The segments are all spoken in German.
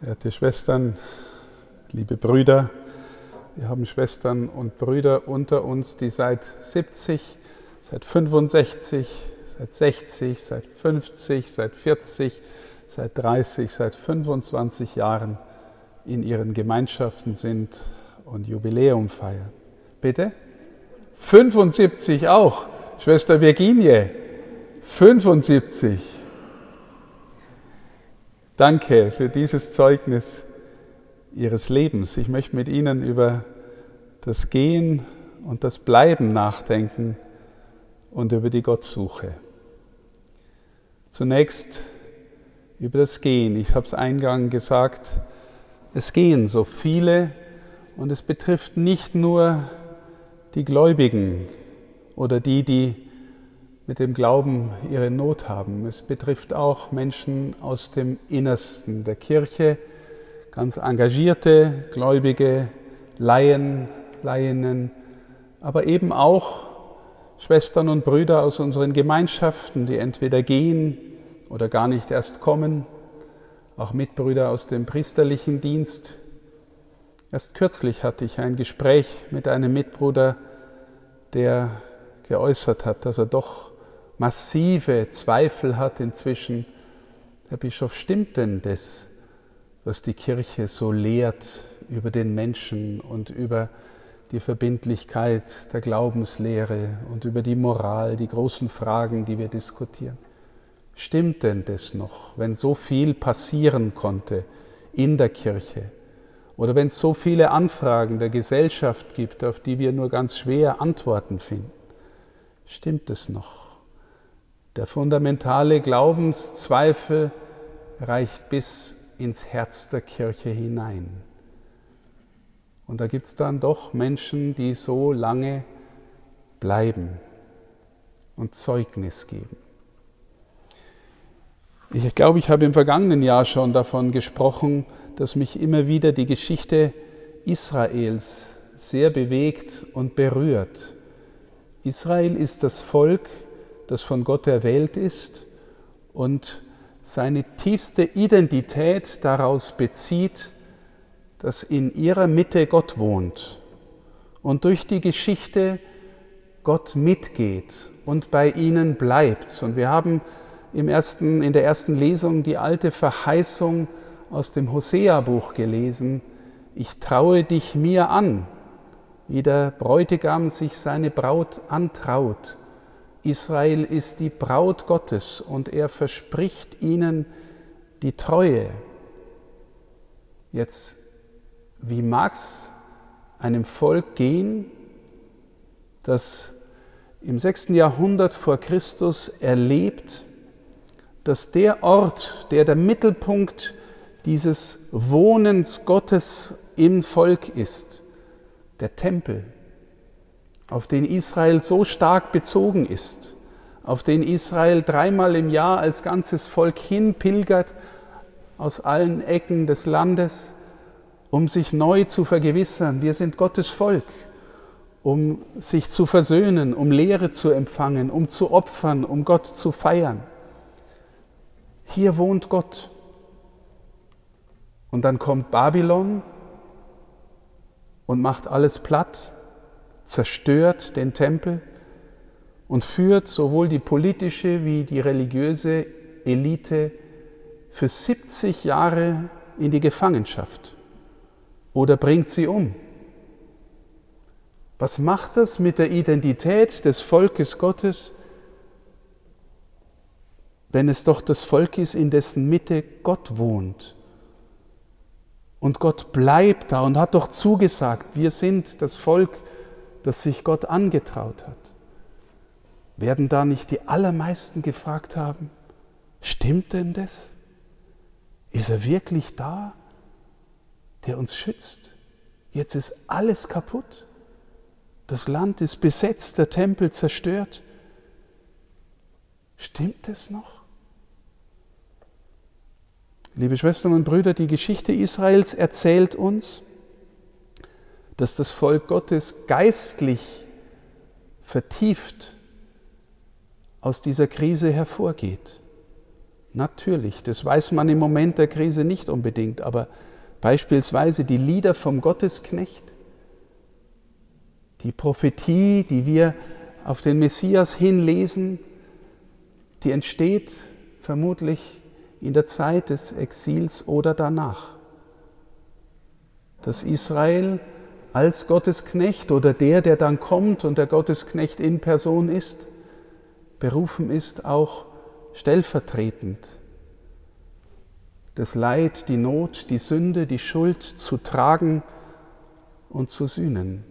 Verehrte Schwestern, liebe Brüder, wir haben Schwestern und Brüder unter uns, die seit 70, seit 65, seit 60, seit 50, seit 40, seit 30, seit 25 Jahren in ihren Gemeinschaften sind und Jubiläum feiern. Bitte? 75 auch. Schwester Virginie, 75. Danke für dieses Zeugnis Ihres Lebens. Ich möchte mit Ihnen über das Gehen und das Bleiben nachdenken und über die Gottsuche. Zunächst über das Gehen. Ich habe es eingangs gesagt, es gehen so viele und es betrifft nicht nur die Gläubigen oder die, die mit dem Glauben ihre Not haben. Es betrifft auch Menschen aus dem Innersten der Kirche, ganz engagierte Gläubige, Laien, Laienen, aber eben auch Schwestern und Brüder aus unseren Gemeinschaften, die entweder gehen oder gar nicht erst kommen, auch Mitbrüder aus dem priesterlichen Dienst. Erst kürzlich hatte ich ein Gespräch mit einem Mitbruder, der geäußert hat, dass er doch massive Zweifel hat inzwischen, Herr Bischof, stimmt denn das, was die Kirche so lehrt über den Menschen und über die Verbindlichkeit der Glaubenslehre und über die Moral, die großen Fragen, die wir diskutieren? Stimmt denn das noch, wenn so viel passieren konnte in der Kirche oder wenn es so viele Anfragen der Gesellschaft gibt, auf die wir nur ganz schwer Antworten finden? Stimmt es noch? Der fundamentale Glaubenszweifel reicht bis ins Herz der Kirche hinein. Und da gibt es dann doch Menschen, die so lange bleiben und Zeugnis geben. Ich glaube, ich habe im vergangenen Jahr schon davon gesprochen, dass mich immer wieder die Geschichte Israels sehr bewegt und berührt. Israel ist das Volk, das von Gott erwählt ist und seine tiefste Identität daraus bezieht, dass in ihrer Mitte Gott wohnt und durch die Geschichte Gott mitgeht und bei ihnen bleibt. Und wir haben im ersten, in der ersten Lesung die alte Verheißung aus dem Hosea-Buch gelesen, ich traue dich mir an, wie der Bräutigam sich seine Braut antraut. Israel ist die Braut Gottes und er verspricht ihnen die Treue. Jetzt, wie mag es einem Volk gehen, das im 6. Jahrhundert vor Christus erlebt, dass der Ort, der der Mittelpunkt dieses Wohnens Gottes im Volk ist, der Tempel, auf den Israel so stark bezogen ist, auf den Israel dreimal im Jahr als ganzes Volk hinpilgert aus allen Ecken des Landes, um sich neu zu vergewissern, wir sind Gottes Volk, um sich zu versöhnen, um Lehre zu empfangen, um zu opfern, um Gott zu feiern. Hier wohnt Gott. Und dann kommt Babylon und macht alles platt zerstört den Tempel und führt sowohl die politische wie die religiöse Elite für 70 Jahre in die Gefangenschaft oder bringt sie um. Was macht das mit der Identität des Volkes Gottes, wenn es doch das Volk ist, in dessen Mitte Gott wohnt? Und Gott bleibt da und hat doch zugesagt, wir sind das Volk das sich Gott angetraut hat, werden da nicht die allermeisten gefragt haben, stimmt denn das? Ist er wirklich da, der uns schützt? Jetzt ist alles kaputt. Das Land ist besetzt, der Tempel zerstört. Stimmt es noch? Liebe Schwestern und Brüder, die Geschichte Israels erzählt uns, dass das Volk Gottes geistlich vertieft aus dieser Krise hervorgeht. Natürlich, das weiß man im Moment der Krise nicht unbedingt, aber beispielsweise die Lieder vom Gottesknecht, die Prophetie, die wir auf den Messias hinlesen, die entsteht vermutlich in der Zeit des Exils oder danach. Dass Israel als Gottesknecht oder der, der dann kommt und der Gottesknecht in Person ist, berufen ist, auch stellvertretend das Leid, die Not, die Sünde, die Schuld zu tragen und zu sühnen.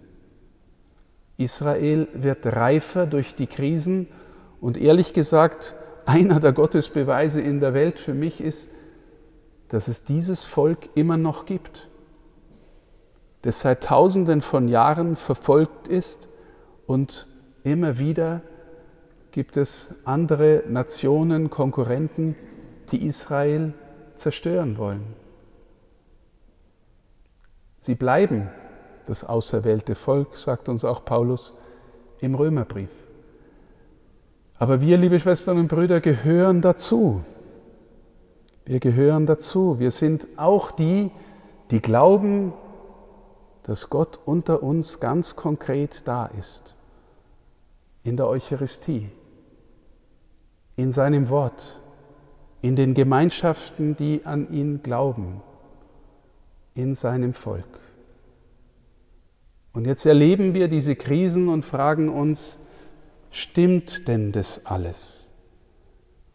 Israel wird reifer durch die Krisen und ehrlich gesagt, einer der Gottesbeweise in der Welt für mich ist, dass es dieses Volk immer noch gibt, das seit Tausenden von Jahren verfolgt ist und immer wieder gibt es andere Nationen, Konkurrenten, die Israel zerstören wollen. Sie bleiben das auserwählte Volk, sagt uns auch Paulus im Römerbrief. Aber wir, liebe Schwestern und Brüder, gehören dazu. Wir gehören dazu. Wir sind auch die, die glauben, dass Gott unter uns ganz konkret da ist. In der Eucharistie, in seinem Wort, in den Gemeinschaften, die an ihn glauben, in seinem Volk. Und jetzt erleben wir diese Krisen und fragen uns, stimmt denn das alles?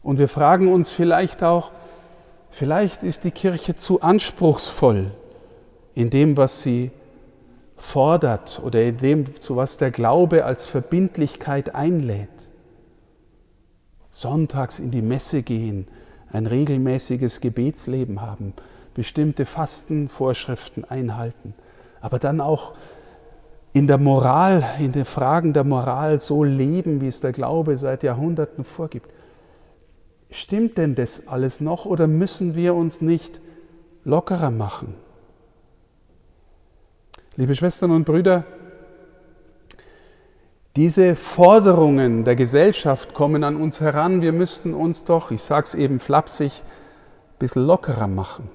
Und wir fragen uns vielleicht auch, vielleicht ist die Kirche zu anspruchsvoll in dem, was sie fordert oder in dem, zu was der Glaube als Verbindlichkeit einlädt. Sonntags in die Messe gehen, ein regelmäßiges Gebetsleben haben, bestimmte Fastenvorschriften einhalten, aber dann auch in der Moral, in den Fragen der Moral so leben, wie es der Glaube seit Jahrhunderten vorgibt. Stimmt denn das alles noch oder müssen wir uns nicht lockerer machen? Liebe Schwestern und Brüder, diese Forderungen der Gesellschaft kommen an uns heran. Wir müssten uns doch, ich sage es eben flapsig, ein bisschen lockerer machen.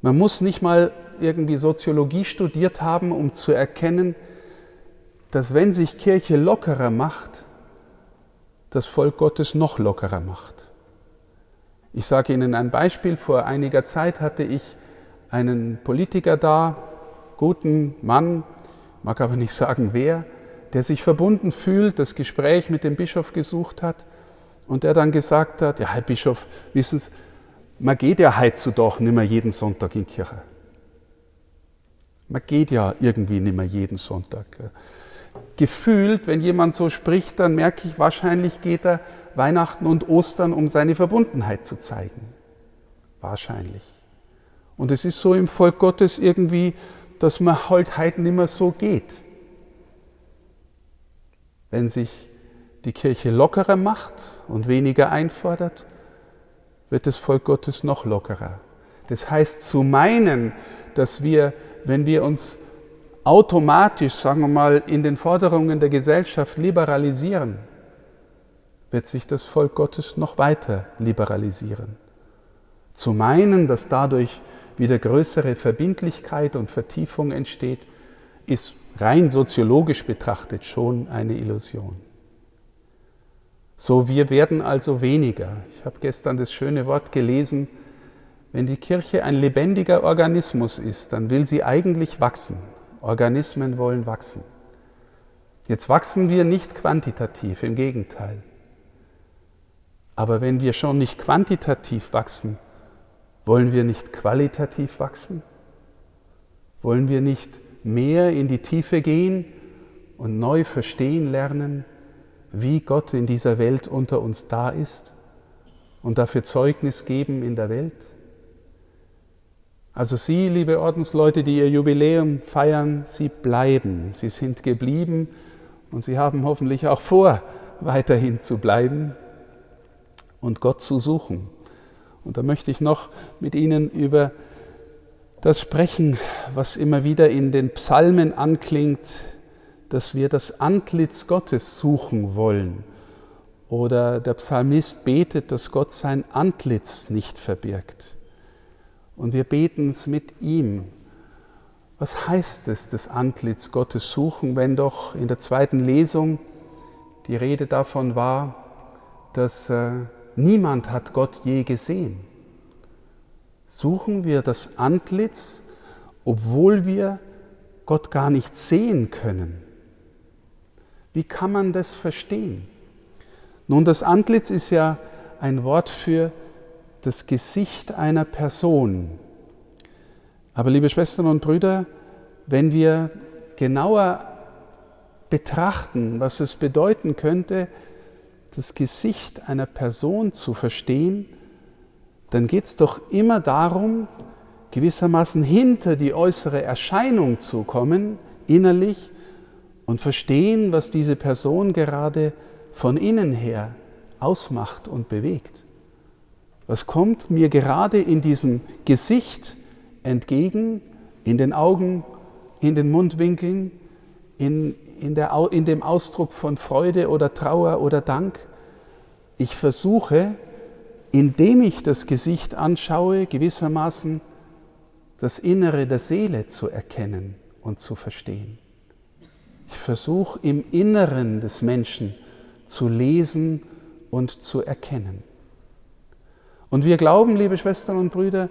Man muss nicht mal irgendwie Soziologie studiert haben, um zu erkennen, dass wenn sich Kirche lockerer macht, das Volk Gottes noch lockerer macht. Ich sage Ihnen ein Beispiel. Vor einiger Zeit hatte ich einen Politiker da, guten Mann, mag aber nicht sagen wer, der sich verbunden fühlt, das Gespräch mit dem Bischof gesucht hat und der dann gesagt hat, ja Herr Bischof, wissen Sie, man geht ja heutzutage nicht mehr jeden Sonntag in die Kirche. Man geht ja irgendwie nicht mehr jeden Sonntag. Gefühlt, wenn jemand so spricht, dann merke ich, wahrscheinlich geht er Weihnachten und Ostern, um seine Verbundenheit zu zeigen. Wahrscheinlich. Und es ist so im Volk Gottes irgendwie dass man halt heute nicht mehr so geht. Wenn sich die Kirche lockerer macht und weniger einfordert, wird das Volk Gottes noch lockerer. Das heißt, zu meinen, dass wir, wenn wir uns automatisch, sagen wir mal, in den Forderungen der Gesellschaft liberalisieren, wird sich das Volk Gottes noch weiter liberalisieren. Zu meinen, dass dadurch wieder größere Verbindlichkeit und Vertiefung entsteht, ist rein soziologisch betrachtet schon eine Illusion. So, wir werden also weniger. Ich habe gestern das schöne Wort gelesen, wenn die Kirche ein lebendiger Organismus ist, dann will sie eigentlich wachsen. Organismen wollen wachsen. Jetzt wachsen wir nicht quantitativ, im Gegenteil. Aber wenn wir schon nicht quantitativ wachsen, wollen wir nicht qualitativ wachsen? Wollen wir nicht mehr in die Tiefe gehen und neu verstehen lernen, wie Gott in dieser Welt unter uns da ist und dafür Zeugnis geben in der Welt? Also Sie, liebe Ordensleute, die Ihr Jubiläum feiern, Sie bleiben, Sie sind geblieben und Sie haben hoffentlich auch vor, weiterhin zu bleiben und Gott zu suchen. Und da möchte ich noch mit Ihnen über das sprechen, was immer wieder in den Psalmen anklingt, dass wir das Antlitz Gottes suchen wollen Oder der Psalmist betet, dass Gott sein Antlitz nicht verbirgt. Und wir beten es mit ihm. Was heißt es, das Antlitz Gottes suchen, wenn doch in der zweiten Lesung die Rede davon war, dass äh, niemand hat Gott je gesehen. Suchen wir das Antlitz, obwohl wir Gott gar nicht sehen können. Wie kann man das verstehen? Nun, das Antlitz ist ja ein Wort für das Gesicht einer Person. Aber liebe Schwestern und Brüder, wenn wir genauer betrachten, was es bedeuten könnte, das Gesicht einer Person zu verstehen, dann geht es doch immer darum, gewissermaßen hinter die äußere Erscheinung zu kommen, innerlich, und verstehen, was diese Person gerade von innen her ausmacht und bewegt. Was kommt mir gerade in diesem Gesicht entgegen, in den Augen, in den Mundwinkeln, in, in, der, in dem Ausdruck von Freude oder Trauer oder Dank? Ich versuche, indem ich das Gesicht anschaue, gewissermaßen das Innere der Seele zu erkennen und zu verstehen. Ich versuche im Inneren des Menschen zu lesen und zu erkennen. Und wir glauben, liebe Schwestern und Brüder,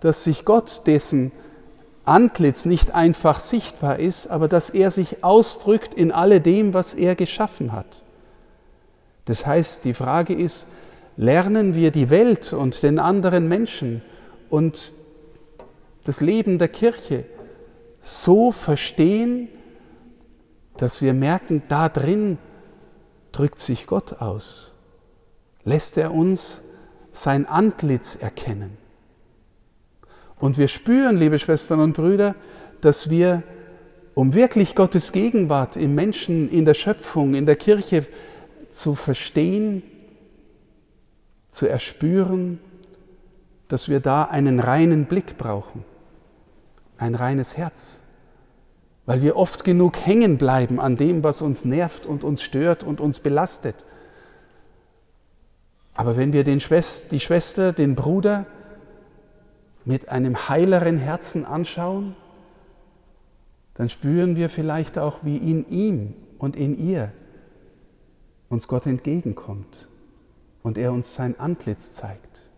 dass sich Gott, dessen Antlitz nicht einfach sichtbar ist, aber dass er sich ausdrückt in alledem, was er geschaffen hat. Das heißt, die Frage ist, lernen wir die Welt und den anderen Menschen und das Leben der Kirche so verstehen, dass wir merken, da drin drückt sich Gott aus. Lässt er uns sein Antlitz erkennen. Und wir spüren, liebe Schwestern und Brüder, dass wir, um wirklich Gottes Gegenwart im Menschen, in der Schöpfung, in der Kirche zu verstehen, zu erspüren, dass wir da einen reinen Blick brauchen, ein reines Herz, weil wir oft genug hängen bleiben an dem, was uns nervt und uns stört und uns belastet. Aber wenn wir den Schwester, die Schwester, den Bruder mit einem heileren Herzen anschauen, dann spüren wir vielleicht auch, wie in ihm und in ihr uns Gott entgegenkommt und er uns sein Antlitz zeigt.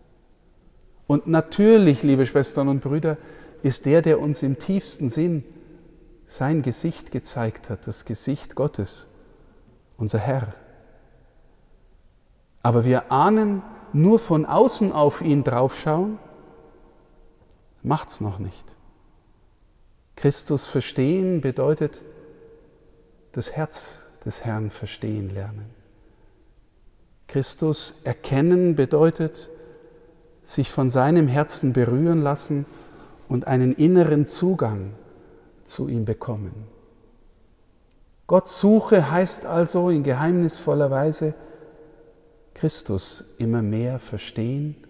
Und natürlich, liebe Schwestern und Brüder, ist der, der uns im tiefsten Sinn sein Gesicht gezeigt hat, das Gesicht Gottes, unser Herr. Aber wir ahnen, nur von außen auf ihn draufschauen, macht's noch nicht. Christus verstehen bedeutet das Herz des Herrn verstehen lernen. Christus erkennen bedeutet, sich von seinem Herzen berühren lassen und einen inneren Zugang zu ihm bekommen. Gott suche heißt also in geheimnisvoller Weise Christus immer mehr verstehen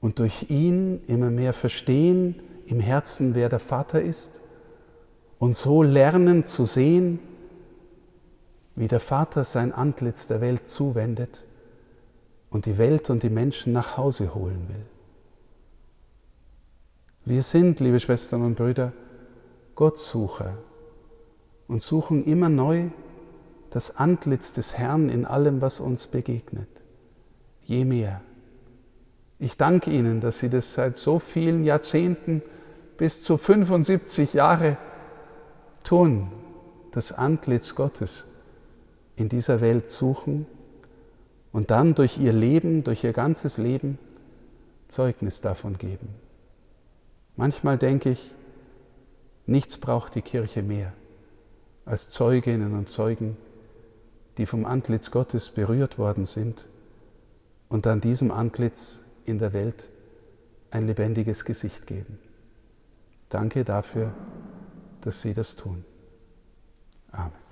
und durch ihn immer mehr verstehen im Herzen, wer der Vater ist und so lernen zu sehen, wie der Vater sein Antlitz der Welt zuwendet und die Welt und die Menschen nach Hause holen will. Wir sind, liebe Schwestern und Brüder, Gottsucher und suchen immer neu das Antlitz des Herrn in allem, was uns begegnet. Je mehr. Ich danke Ihnen, dass Sie das seit so vielen Jahrzehnten bis zu 75 Jahre tun, das Antlitz Gottes in dieser Welt suchen und dann durch ihr Leben, durch ihr ganzes Leben Zeugnis davon geben. Manchmal denke ich, nichts braucht die Kirche mehr als Zeuginnen und Zeugen, die vom Antlitz Gottes berührt worden sind und dann diesem Antlitz in der Welt ein lebendiges Gesicht geben. Danke dafür, dass Sie das tun. Amen.